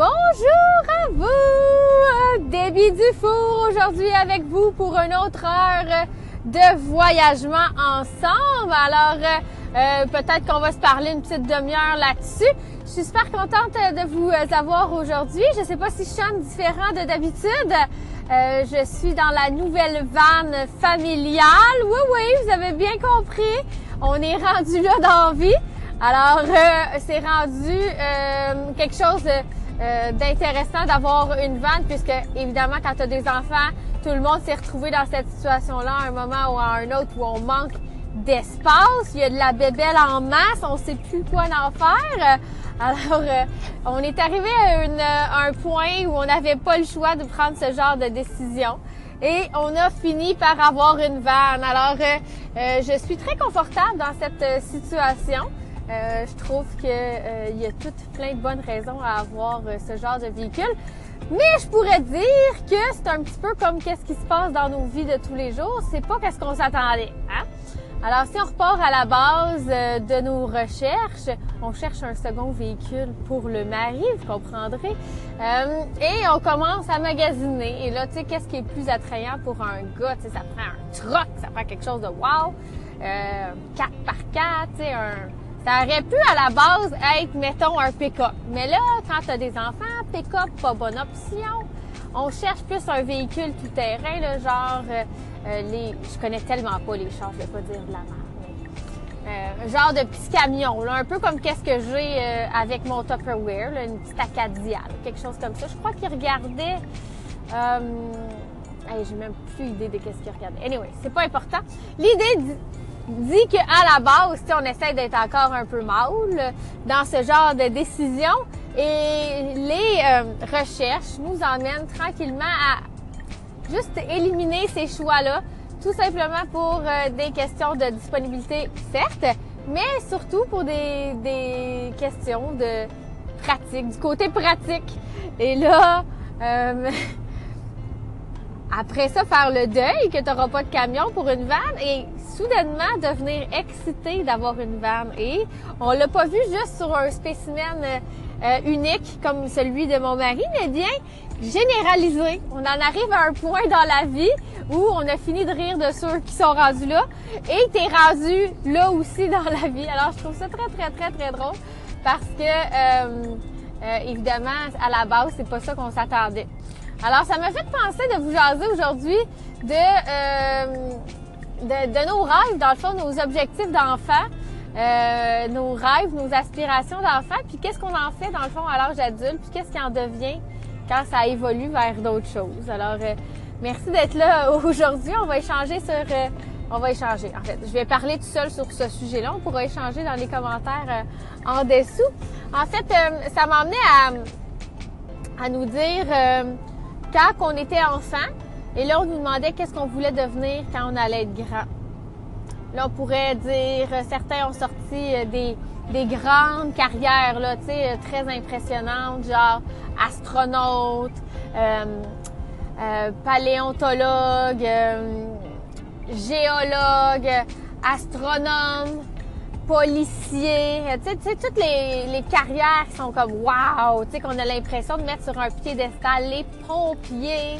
Bonjour à vous! Déby Dufour aujourd'hui avec vous pour une autre heure de voyagement ensemble. Alors, euh, peut-être qu'on va se parler une petite demi-heure là-dessus. Je suis super contente de vous avoir aujourd'hui. Je ne sais pas si je chante différent de d'habitude. Euh, je suis dans la nouvelle vanne familiale. Oui, oui, vous avez bien compris. On est rendu là dans vie. Alors, euh, c'est rendu quelque chose euh, d'intéressant d'avoir une vanne, puisque évidemment, quand tu as des enfants, tout le monde s'est retrouvé dans cette situation-là à un moment ou à un autre où on manque d'espace. Il y a de la bébelle en masse, on sait plus quoi en faire. Alors, on est arrivé à, une, un point où on n'avait pas le choix de prendre ce genre de décision. Et on a fini par avoir une vanne. Alors, je suis très confortable dans cette situation. Euh, je trouve qu'il euh, y a toutes plein de bonnes raisons à avoir euh, ce genre de véhicule. Mais je pourrais dire que c'est un petit peu comme qu'est-ce qui se passe dans nos vies de tous les jours. C'est pas qu'est-ce qu'on s'attendait. Hein? Alors, si on repart à la base de nos recherches, on cherche un second véhicule pour le mari, vous comprendrez. et on commence à magasiner. Et là, tu sais, qu'est-ce qui est plus attrayant pour un gars? Tu sais, ça prend un truck, ça prend quelque chose de wow. 4 par 4, tu sais, un ça aurait pu à la base être, mettons, un pick-up. Mais là, quand tu as des enfants, pick-up, pas bonne option. On cherche plus un véhicule tout-terrain, là, genre euh, euh, les. Je connais tellement pas les chars, je vais pas dire de la marque. Euh, genre de petit camion, un peu comme qu'est-ce que j'ai avec mon Tupperware, une petite Acadia, quelque chose comme ça. Je crois qu'il regardait. J'ai même plus idée de qu'est-ce qu'il regardait. Anyway, c'est pas important. L'idée dit qu'à la base, on essaie d'être encore un peu mâle dans ce genre de décision et les euh, recherches nous emmènent tranquillement à juste éliminer ces choix-là, tout simplement pour euh, des questions de disponibilité, certes, mais surtout pour des, des questions de pratique, du côté pratique. Et là, euh, après ça, faire le deuil que tu n'auras pas de camion pour une vanne et soudainement devenir excité d'avoir une vanne. Et on l'a pas vu juste sur un spécimen euh, unique comme celui de mon mari, mais bien généralisé. On en arrive à un point dans la vie où on a fini de rire de ceux qui sont rendus là et t'es rendu là aussi dans la vie. Alors je trouve ça très très très très drôle parce que euh, euh, évidemment à la base c'est pas ça qu'on s'attendait. Alors ça m'a fait penser de vous jaser aujourd'hui de euh, de, nos rêves, dans le fond, nos objectifs d'enfant, euh, nos rêves, nos aspirations d'enfant, puis qu'est-ce qu'on en fait dans le fond à l'âge adulte, puis qu'est-ce qui en devient quand ça évolue vers d'autres choses. Alors, euh, merci d'être là aujourd'hui. On va échanger sur... Euh, on va échanger. En fait, je vais parler tout seul sur ce sujet-là. On pourra échanger dans les commentaires en dessous. En fait, ça m'a amené à, à nous dire quand on était enfant, et là, on nous demandait qu'est-ce qu'on voulait devenir quand on allait être grand. Là, on pourrait dire, euh, certains ont sorti euh, des, des grandes carrières, là, tu sais, euh, très impressionnantes, genre astronaute, paléontologue, géologue, astronome, policier, tu sais, toutes les, les, carrières qui sont comme wow, tu sais, qu'on a l'impression de mettre sur un piédestal, les pompiers,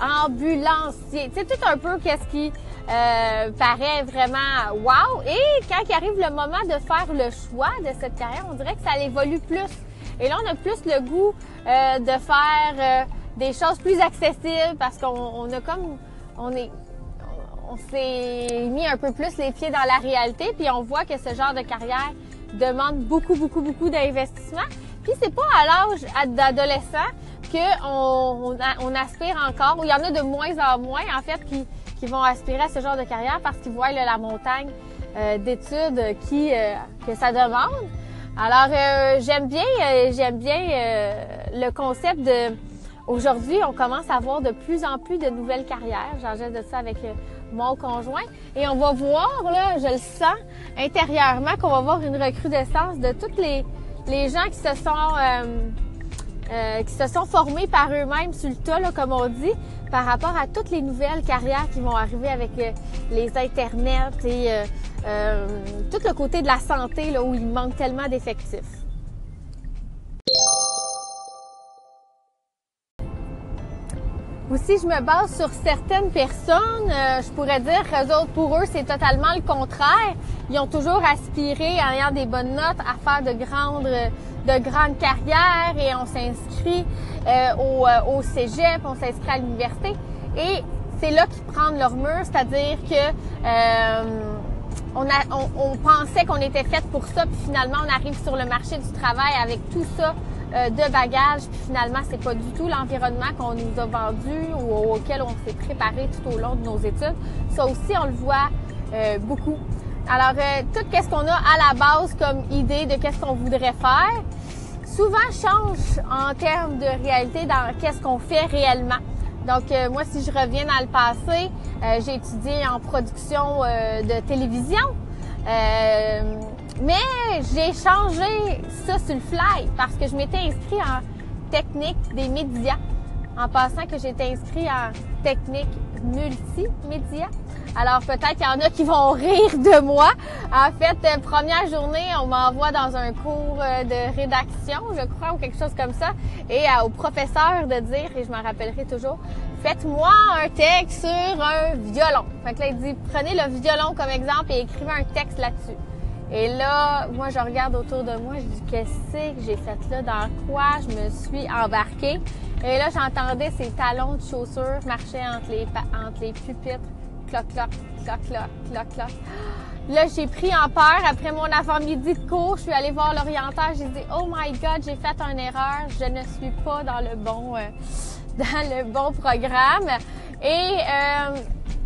ambulancier. C'est tout un peu qu'est-ce qui euh, paraît vraiment wow. Et quand il arrive le moment de faire le choix de cette carrière, on dirait que ça évolue plus. Et là, on a plus le goût euh, de faire euh, des choses plus accessibles parce qu'on a comme on est on s'est mis un peu plus les pieds dans la réalité, puis on voit que ce genre de carrière demande beaucoup, beaucoup, beaucoup d'investissement. Puis c'est pas à l'âge d'adolescent qu'on on, aspire encore, il y en a de moins en moins, en fait, qui, qui vont aspirer à ce genre de carrière parce qu'ils voient la montagne euh, d'études qui euh, que ça demande. Alors, euh, j'aime bien, j'aime bien le concept de... Aujourd'hui, on commence à voir de plus en plus de nouvelles carrières. J'en de ça avec mon conjoint. Et on va voir, là, je le sens intérieurement, qu'on va voir une recrudescence de toutes les, les gens qui se sont euh, qui se sont formés par eux-mêmes sur le tas, là, comme on dit, par rapport à toutes les nouvelles carrières qui vont arriver avec euh, les internets et euh, tout le côté de la santé où il manque tellement d'effectifs. Aussi, je me base sur certaines personnes. Euh, je pourrais dire que autres, pour eux, c'est totalement le contraire. Ils ont toujours aspiré, en ayant des bonnes notes, à faire de grandes, de grandes carrières et on s'inscrit euh, au, euh, au cégep, on s'inscrit à l'université. Et c'est là qu'ils prennent leur mur, c'est-à-dire que on, a, on, on pensait qu'on était fait pour ça, puis finalement, on arrive sur le marché du travail avec tout ça euh, de bagages, finalement, c'est pas du tout l'environnement qu'on nous a vendu ou auquel on s'est préparé tout au long de nos études. Ça aussi, on le voit euh, beaucoup. Alors, euh, tout ce qu'on a à la base comme idée de qu'est-ce qu'on voudrait faire, souvent change en termes de réalité dans qu'est-ce qu'on fait réellement. Donc, moi, si je reviens dans le passé, j'ai étudié en production de télévision. Mais j'ai changé ça sur le fly parce que je m'étais inscrit en technique des médias. En passant que j'étais inscrit en technique multimédia. Alors peut-être qu'il y en a qui vont rire de moi. En fait, euh, première journée, on m'envoie dans un cours euh, de rédaction, je crois, ou quelque chose comme ça, et euh, au professeur de dire, et je m'en rappellerai toujours, faites-moi un texte sur un violon. Fait que là, il dit, prenez le violon comme exemple et écrivez un texte là-dessus. Et là, moi, je regarde autour de moi, je dis, qu'est-ce que j'ai fait là? Dans quoi je me suis embarquée? Et là, j'entendais ces talons de chaussures marcher entre les, entre les pupitres. Cloc, cloc, cloc, cloc, cloc, cloc. Là, j'ai pris en peur. Après mon avant-midi de cours, je suis allée voir l'orienteur. J'ai dit, oh my God, j'ai fait une erreur. Je ne suis pas dans le bon, euh, dans le bon programme. Et euh,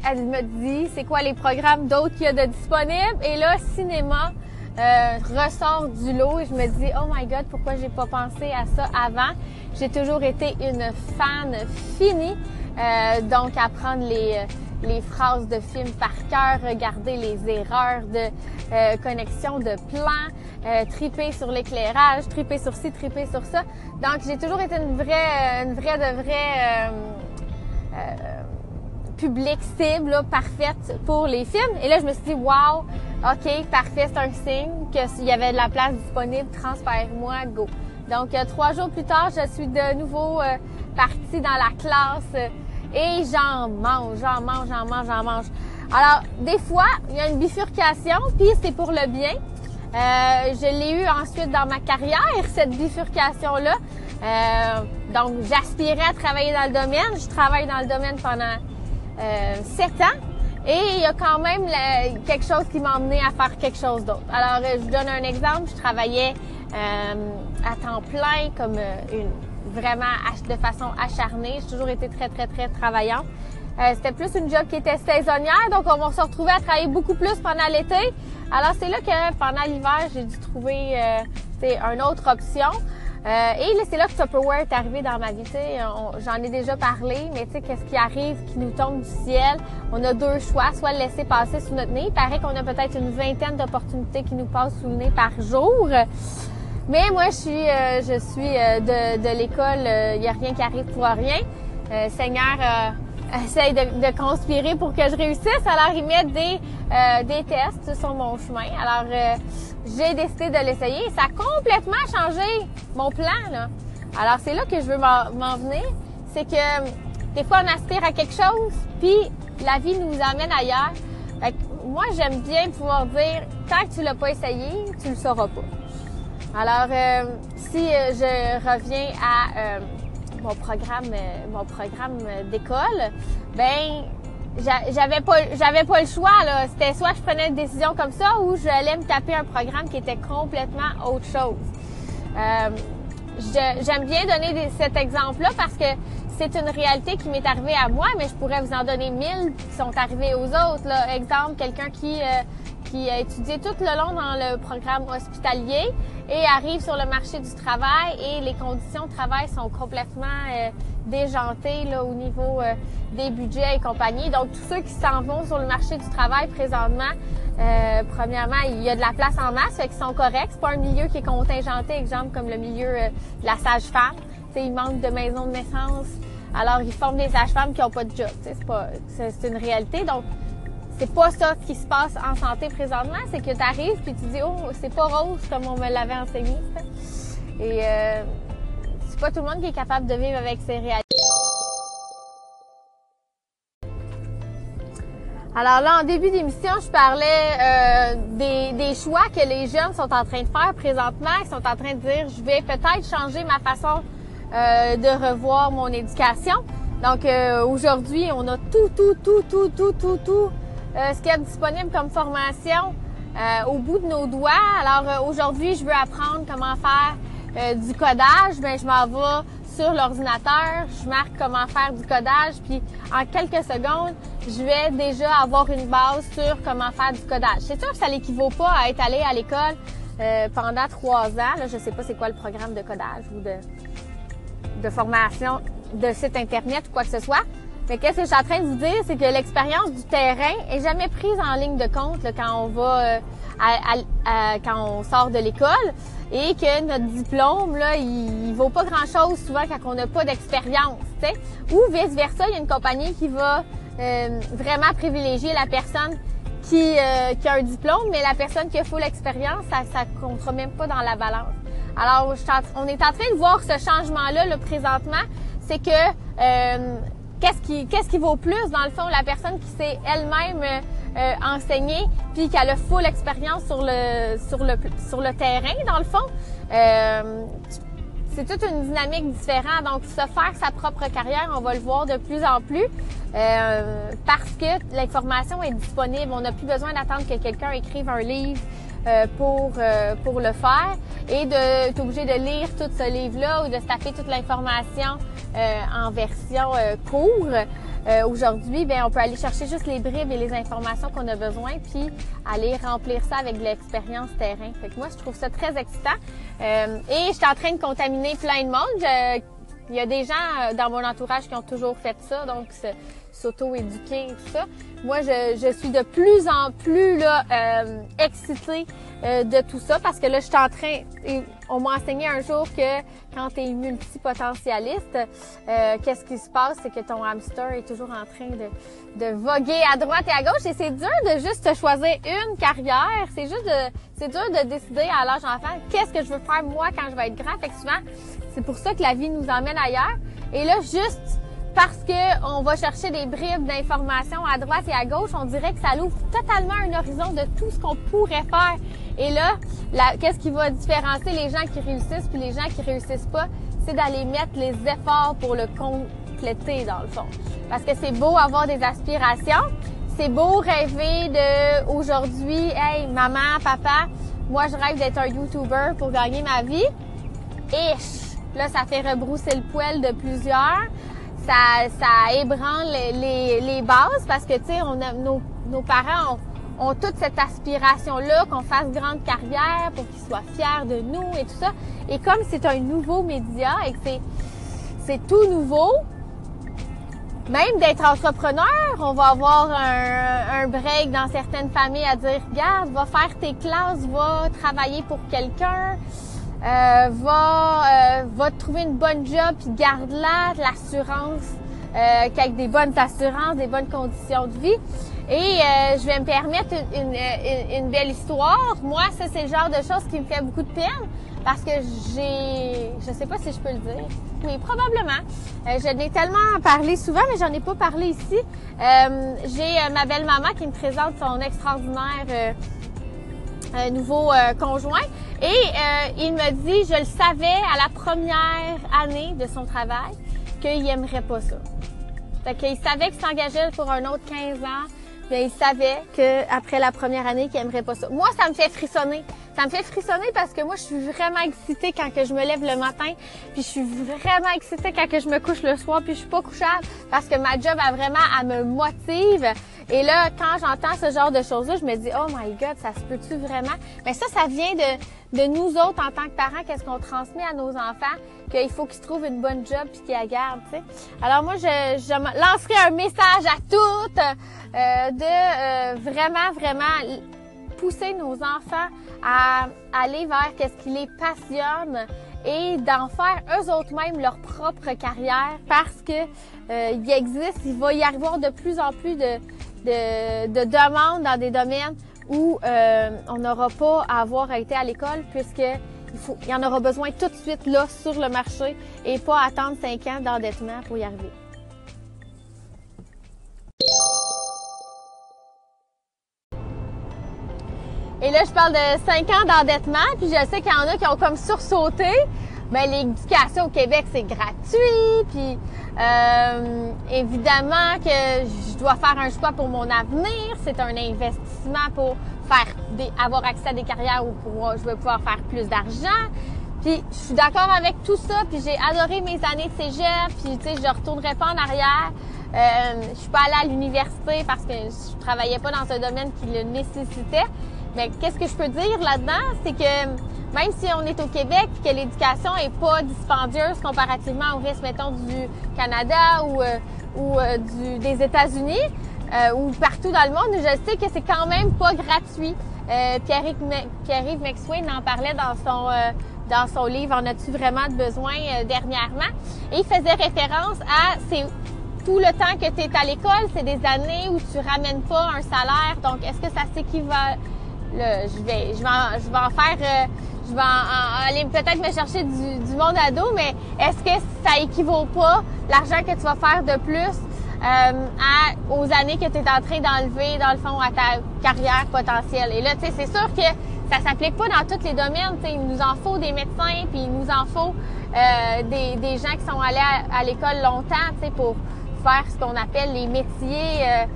elle me dit c'est quoi les programmes d'autres qu'il y a de disponibles? Et là, cinéma euh, ressort du lot et je me dis oh my god, pourquoi j'ai pas pensé à ça avant? J'ai toujours été une fan finie, euh, donc apprendre les les phrases de films par cœur, regarder les erreurs de euh, connexion de plans, euh, triper sur l'éclairage, triper sur ci, triper sur ça. Donc j'ai toujours été une vraie, une vraie de vraie euh, public cible parfaite pour les films. Et là, je me suis dit, wow, OK, parfait, c'est un signe qu'il y avait de la place disponible, transfère-moi, go. Donc, euh, trois jours plus tard, je suis de nouveau euh, partie dans la classe euh, et j'en mange, j'en mange, j'en mange, j'en mange. Alors, des fois, il y a une bifurcation, puis c'est pour le bien. je l'ai eu ensuite dans ma carrière, cette bifurcation-là. donc, j'aspirais à travailler dans le domaine. Je travaille dans le domaine pendant euh, 7 ans. Et il y a quand même quelque chose qui m'a amené à faire quelque chose d'autre. Alors, euh, je vous donne un exemple. Je travaillais euh, à temps plein comme euh, une vraiment de façon acharnée. J'ai toujours été très, très, très travaillante. C'était plus une job qui était saisonnière, donc on se retrouver à travailler beaucoup plus pendant l'été. Alors c'est là que pendant l'hiver, j'ai dû trouver euh, une autre option. Euh, et c'est là que Tupperware est arrivé dans ma vie. J'en ai déjà parlé, mais tu sais, qu'est-ce qui arrive, qui nous tombe du ciel? On a deux choix, soit le laisser passer sous notre nez. Il paraît qu'on a peut-être une vingtaine d'opportunités qui nous passent sous le nez par jour. Mais moi, je suis, euh, je suis euh, de, l'école, il n'y a rien qui arrive pour rien. Seigneur essaye de, de, conspirer pour que je réussisse. Alors, ils mettent des, des tests sur mon chemin. Alors, j'ai décidé de l'essayer. Ça a complètement changé mon plan. Là. Alors, c'est là que je veux m'en venir. C'est que des fois, on aspire à quelque chose, puis la vie nous amène ailleurs. Fait moi, j'aime bien pouvoir dire, tant que tu l'as pas essayé, tu le sauras pas. Alors, euh, si euh, je reviens à euh, mon programme, mon programme d'école, ben j'avais pas j'avais pas le choix là. C'était soit je prenais une décision comme ça ou j'allais me taper un programme qui était complètement autre chose. Euh, j'aime bien donner cet exemple là parce que c'est une réalité qui m'est arrivée à moi mais je pourrais vous en donner mille qui sont arrivés aux autres exemple quelqu'un qui euh, qui a étudié tout le long dans le programme hospitalier et arrive sur le marché du travail et les conditions de travail sont complètement euh, déjantées là, au niveau euh, des budgets et compagnie. Donc, tous ceux qui s'en vont sur le marché du travail présentement, euh, premièrement, il y a de la place en masse, fait qu'ils sont corrects. C'est pas un milieu qui est contingenté, exemple comme le milieu de la sage-femme. Il manque de maisons de naissance. Alors, ils forment des sages-femmes qui n'ont pas de job. C'est pas, c'est une réalité. Donc, c'est pas ça ce qui se passe en santé présentement, c'est que tu arrives puis tu dis oh c'est pas rose comme on me l'avait enseigné. Et euh, c'est pas tout le monde qui est capable de vivre avec ses réalités. Alors là, en début d'émission, je parlais euh, des, choix que les jeunes sont en train de faire présentement. Ils sont en train de dire, je vais peut-être changer ma façon euh, de revoir mon éducation. Donc aujourd'hui, on a tout, tout, tout, tout, tout, tout, tout euh, ce qui est disponible comme formation au bout de nos doigts. Alors aujourd'hui, je veux apprendre comment faire du codage. Ben, je m'en vais sur l'ordinateur, je marque comment faire du codage, puis en quelques secondes, je vais déjà avoir une base sur comment faire du codage. C'est sûr que ça n'équivaut pas à être allé à l'école euh, pendant trois ans. Là, je sais pas c'est quoi le programme de codage ou de, de formation de site internet ou quoi que ce soit. Mais qu'est-ce que je suis en train de vous dire, c'est que l'expérience du terrain est jamais prise en ligne de compte quand on va euh, quand on sort de l'école et que notre diplôme là, il, vaut pas grand-chose souvent quand on n'a pas d'expérience, Ou vice versa, il y a une compagnie qui va euh, vraiment privilégier la personne qui, euh, qui a un diplôme, mais la personne qui a full expérience, ça ça comptera même pas dans la balance. Alors, on est en train de voir ce changement-là là, présentement, c'est que euh, qu'est-ce qui qu'est-ce qui vaut plus dans le fond la personne qui s'est elle-même euh, enseigner puis qu'elle a full expérience sur le sur le sur le terrain dans le fond. Euh, c'est toute une dynamique différente. Donc, se faire sa propre carrière, on va le voir de plus en plus euh, parce que l'information est disponible. On n'a plus besoin d'attendre que quelqu'un écrive un livre euh, pour euh, pour le faire et de être obligé de lire tout ce livre-là ou de se taper toute l'information en version court. Euh, aujourd'hui, ben on peut aller chercher juste les bribes et les informations qu'on a besoin, puis aller remplir ça avec de l'expérience terrain. Fait que moi, je trouve ça très excitant. Euh, et je suis en train de contaminer plein de monde. Il y a des gens euh, dans mon entourage qui ont toujours fait ça, donc s'auto-éduquer et tout ça. Moi, je, je, suis de plus en plus là, euh, excitée euh, de tout ça parce que là, je suis en train. On m'a enseigné un jour que quand tu es multipotentialiste, euh, qu'est-ce qui se passe, c'est que ton hamster est toujours en train de, de voguer à droite et à gauche et c'est dur de juste choisir une carrière. C'est juste de, c'est dur de décider à l'âge enfant qu'est-ce que je veux faire moi quand je vais être grand? Fait que souvent, c'est pour ça que la vie nous emmène ailleurs. Et là, juste parce que on va chercher des bribes d'informations à droite et à gauche, on dirait que ça ouvre totalement un horizon de tout ce qu'on pourrait faire. Et là, qu'est-ce qui va différencier les gens qui réussissent puis les gens qui réussissent pas, c'est d'aller mettre les efforts pour le compléter dans le fond. Parce que c'est beau avoir des aspirations, c'est beau rêver de aujourd'hui, hey maman, papa, moi je rêve d'être un YouTuber pour gagner ma vie. Et là, ça fait rebrousser le poil de plusieurs ça, ça ébranle les, les, bases parce que, tu sais, nos, nos parents ont, ont toute cette aspiration-là qu'on fasse grande carrière pour qu'ils soient fiers de nous et tout ça. Et comme c'est un nouveau média et que c'est, c'est tout nouveau, même d'être entrepreneur, on va avoir un, un, break dans certaines familles à dire, regarde, va faire tes classes, va travailler pour quelqu'un. Euh, va, euh, va trouver une bonne job puis garde-la, l'assurance, euh, avec des bonnes assurances, des bonnes conditions de vie. Et euh, je vais me permettre une, une, une, belle histoire. Moi, ça, c'est le genre de choses qui me fait beaucoup de peine parce que j'ai, je sais pas si je peux le dire. Oui, probablement. Euh, je n'ai tellement parlé souvent, mais j'en ai pas parlé ici. Euh, j'ai ma belle maman qui me présente son extraordinaire nouveau conjoint et euh, il me dit, je le savais à la première année de son travail, qu'il aimerait pas ça. Fait qu'il savait qu'il s'engageait pour un autre 15 ans, mais il savait qu'après la première année, qu'il aimerait pas ça. Moi, ça me fait frissonner. Ça me fait frissonner parce que moi, je suis vraiment excitée quand que je me lève le matin, puis je suis vraiment excitée quand que je me couche le soir, puis je suis pas couchable parce que ma job a vraiment, à me motive. Et là, quand j'entends ce genre de choses-là, je me dis, oh my God, ça se peut-tu vraiment? Mais ça, ça vient de, de nous autres en tant que parents, qu'est-ce qu'on transmet à nos enfants, qu'il faut qu'ils trouvent une bonne job puis qu'ils la gardent, tu. Alors moi, je, je lancerai un message à toutes euh, de euh, vraiment, vraiment pousser nos enfants à aller vers qu'est-ce qui les passionne et d'en faire eux autres mêmes leur propre carrière parce que euh, il existe, il va y avoir de plus en plus de, de, de demandes dans des domaines où euh, on n'aura pas à avoir été à l'école puisque il, faut, il y en aura besoin tout de suite là sur le marché et pas attendre cinq ans d'endettement pour y arriver. Et là, je parle de 5 ans d'endettement, puis je sais qu'il y en a qui ont comme sursauté mais l'éducation au Québec, c'est gratuit, puis euh, évidemment que je dois faire un choix pour mon avenir. C'est un investissement pour faire des, avoir accès à des carrières où je vais pouvoir faire plus d'argent. Puis je suis d'accord avec tout ça, puis j'ai adoré mes années de cégep, puis tu sais, je retournerai pas en arrière. Euh, je suis pas allée à l'université parce que je travaillais pas dans un domaine qui le nécessitait. Mais qu'est-ce que je peux dire là-dedans, c'est que même si on est au Québec que l'éducation est pas dispendieuse comparativement au reste, mettons, du Canada ou, euh, ou euh, des États-Unis euh, ou partout dans le monde, je sais que c'est quand même pas gratuit. Pierre-Yves Maxwell en parlait dans son dans son livre En as-tu vraiment besoin dernièrement? Et il faisait référence à c'est tout le temps que tu es à l'école, c'est des années où tu ramènes pas un salaire. Donc, est-ce que ça s'équivaut? Je vais, je vais, en, je vais en faire, je vais aller peut-être me chercher du, monde à dos, mais est-ce que ça équivaut pas l'argent que tu vas faire de plus euh, à, aux années que tu es en train d'enlever, dans le fond, à ta carrière potentielle? Et là, tu sais, c'est sûr que ça s'applique pas dans tous les domaines. sais, il nous en faut des médecins, puis il nous en faut euh, des, des gens qui sont allés à, l'école longtemps, tu sais, pour faire ce qu'on appelle les métiers, euh, euh,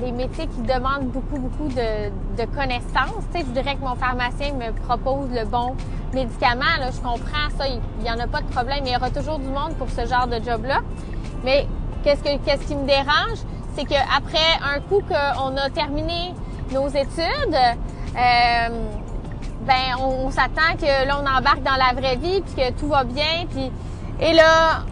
les métiers qui demandent beaucoup, beaucoup de, de connaissances. Tu sais, je dirais que mon pharmacien me propose le bon médicament. Là, je comprends ça, il n'y en a pas de problème. Il y aura toujours du monde pour ce genre de job-là. Mais qu'est-ce, que, qu'est-ce qui me dérange, c'est qu'après un coup qu'on a terminé nos études, euh, ben on, s'attend que là on embarque dans la vraie vie puis que tout va bien puis et là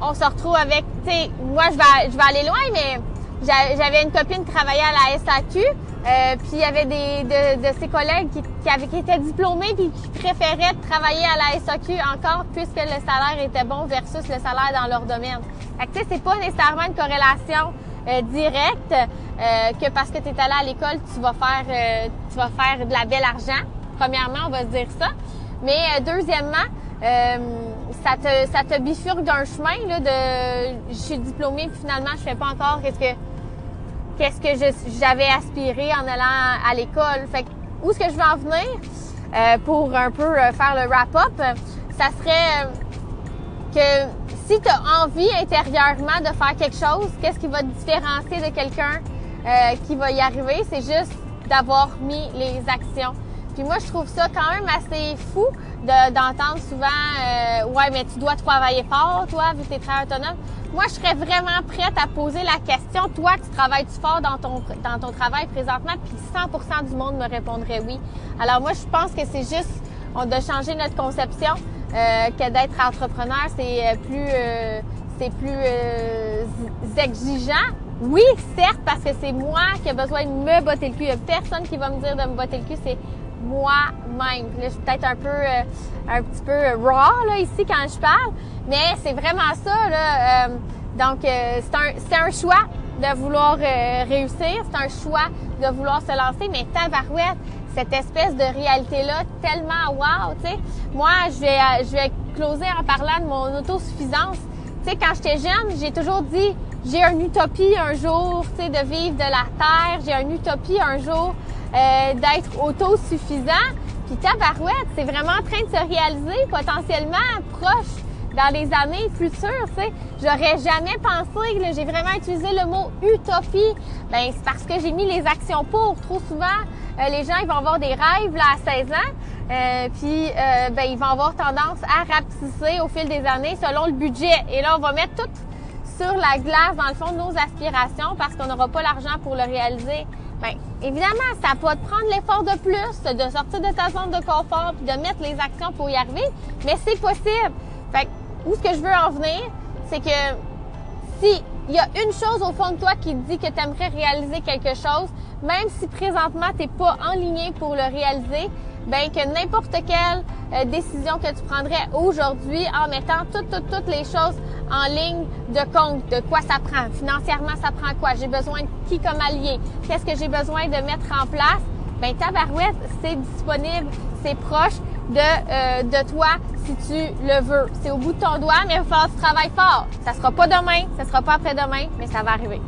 on se retrouve avec tu sais moi je vais je vais aller loin mais j'avais une copine qui travaillait à la SAQ, euh, puis il y avait des de, de ses collègues qui, qui, avaient, qui étaient diplômés puis qui préféraient travailler à la SAQ encore puisque le salaire était bon versus le salaire dans leur domaine. Fait que tu sais, c'est pas nécessairement une corrélation euh, directe euh, que parce que tu es allé à l'école, tu vas faire euh, tu vas faire de la belle argent. Premièrement, on va se dire ça. Mais deuxièmement, ça te ça te bifurque d'un chemin là de je suis diplômée puis finalement je fais pas encore qu'est-ce que qu'est-ce que j'avais aspiré en allant à l'école. Fait que, où est-ce que je veux en venir euh, pour un peu euh, faire le wrap-up, ça serait euh, que si tu as envie intérieurement de faire quelque chose, qu'est-ce qui va te différencier de quelqu'un qui va y arriver? C'est juste d'avoir mis les actions. Puis moi, je trouve ça quand même assez fou d'entendre souvent Ouais, mais tu dois travailler fort, toi, vu que tu es très autonome moi, je serais vraiment prête à poser la question, toi, tu travailles-tu fort dans ton, dans ton travail présentement? Puis 100% du monde me répondrait oui. Alors moi, je pense que c'est juste, on doit changer notre conception, euh, que d'être entrepreneur, c'est euh, plus, euh, c'est plus euh, exigeant. Oui, certes, parce que c'est moi qui ai besoin de me botter le cul. Il n'y a personne qui va me dire de me botter le cul, c'est moi-même. Là, je suis peut-être un peu, euh, un petit peu raw là ici quand je parle, mais c'est vraiment ça là. Euh, donc euh, c'est un, c'est un choix de vouloir réussir, c'est un choix de vouloir se lancer, mais tabarouette, cette espèce de réalité là, tellement wow, tu sais. Moi, je vais, je vais closer en parlant de mon autosuffisance. Tu sais, quand j'étais jeune, j'ai toujours dit j'ai une utopie un jour, tu sais, de vivre de la terre. J'ai une utopie un jour euh, d'être autosuffisant. Puis tabarouette, c'est vraiment en train de se réaliser potentiellement proche dans les années futures, tu sais. J'aurais jamais pensé, j'ai vraiment utilisé le mot utopie. Ben c'est parce que j'ai mis les actions pour. Trop souvent, euh, les gens ils vont avoir des rêves là à 16 ans, euh, puis euh, ben ils vont avoir tendance à rapetisser au fil des années selon le budget. Et là, on va mettre tout sur la glace dans le fond nos aspirations parce qu'on n'aura pas l'argent pour le réaliser. Bien, évidemment, ça peut te prendre l'effort de plus, de sortir de ta zone de confort puis de mettre les actions pour y arriver, mais c'est possible. Fait où ce que je veux en venir, c'est que si il y a une chose au fond de toi qui te dit que tu aimerais réaliser quelque chose, même si présentement tu n'es pas en ligne pour le réaliser, ben que n'importe quelle euh, décision que tu prendrais aujourd'hui en mettant toutes, toutes, toutes les choses en ligne de compte, de quoi ça prend? Financièrement, ça prend quoi? J'ai besoin de qui comme allié? Qu'est-ce que j'ai besoin de mettre en place? Ben, ta barouette, c'est disponible, c'est proche de, euh, de toi si tu le veux. C'est au bout de ton doigt, mais il va falloir que tu travailles fort. Ça sera pas demain, ça sera pas après-demain, mais ça va arriver.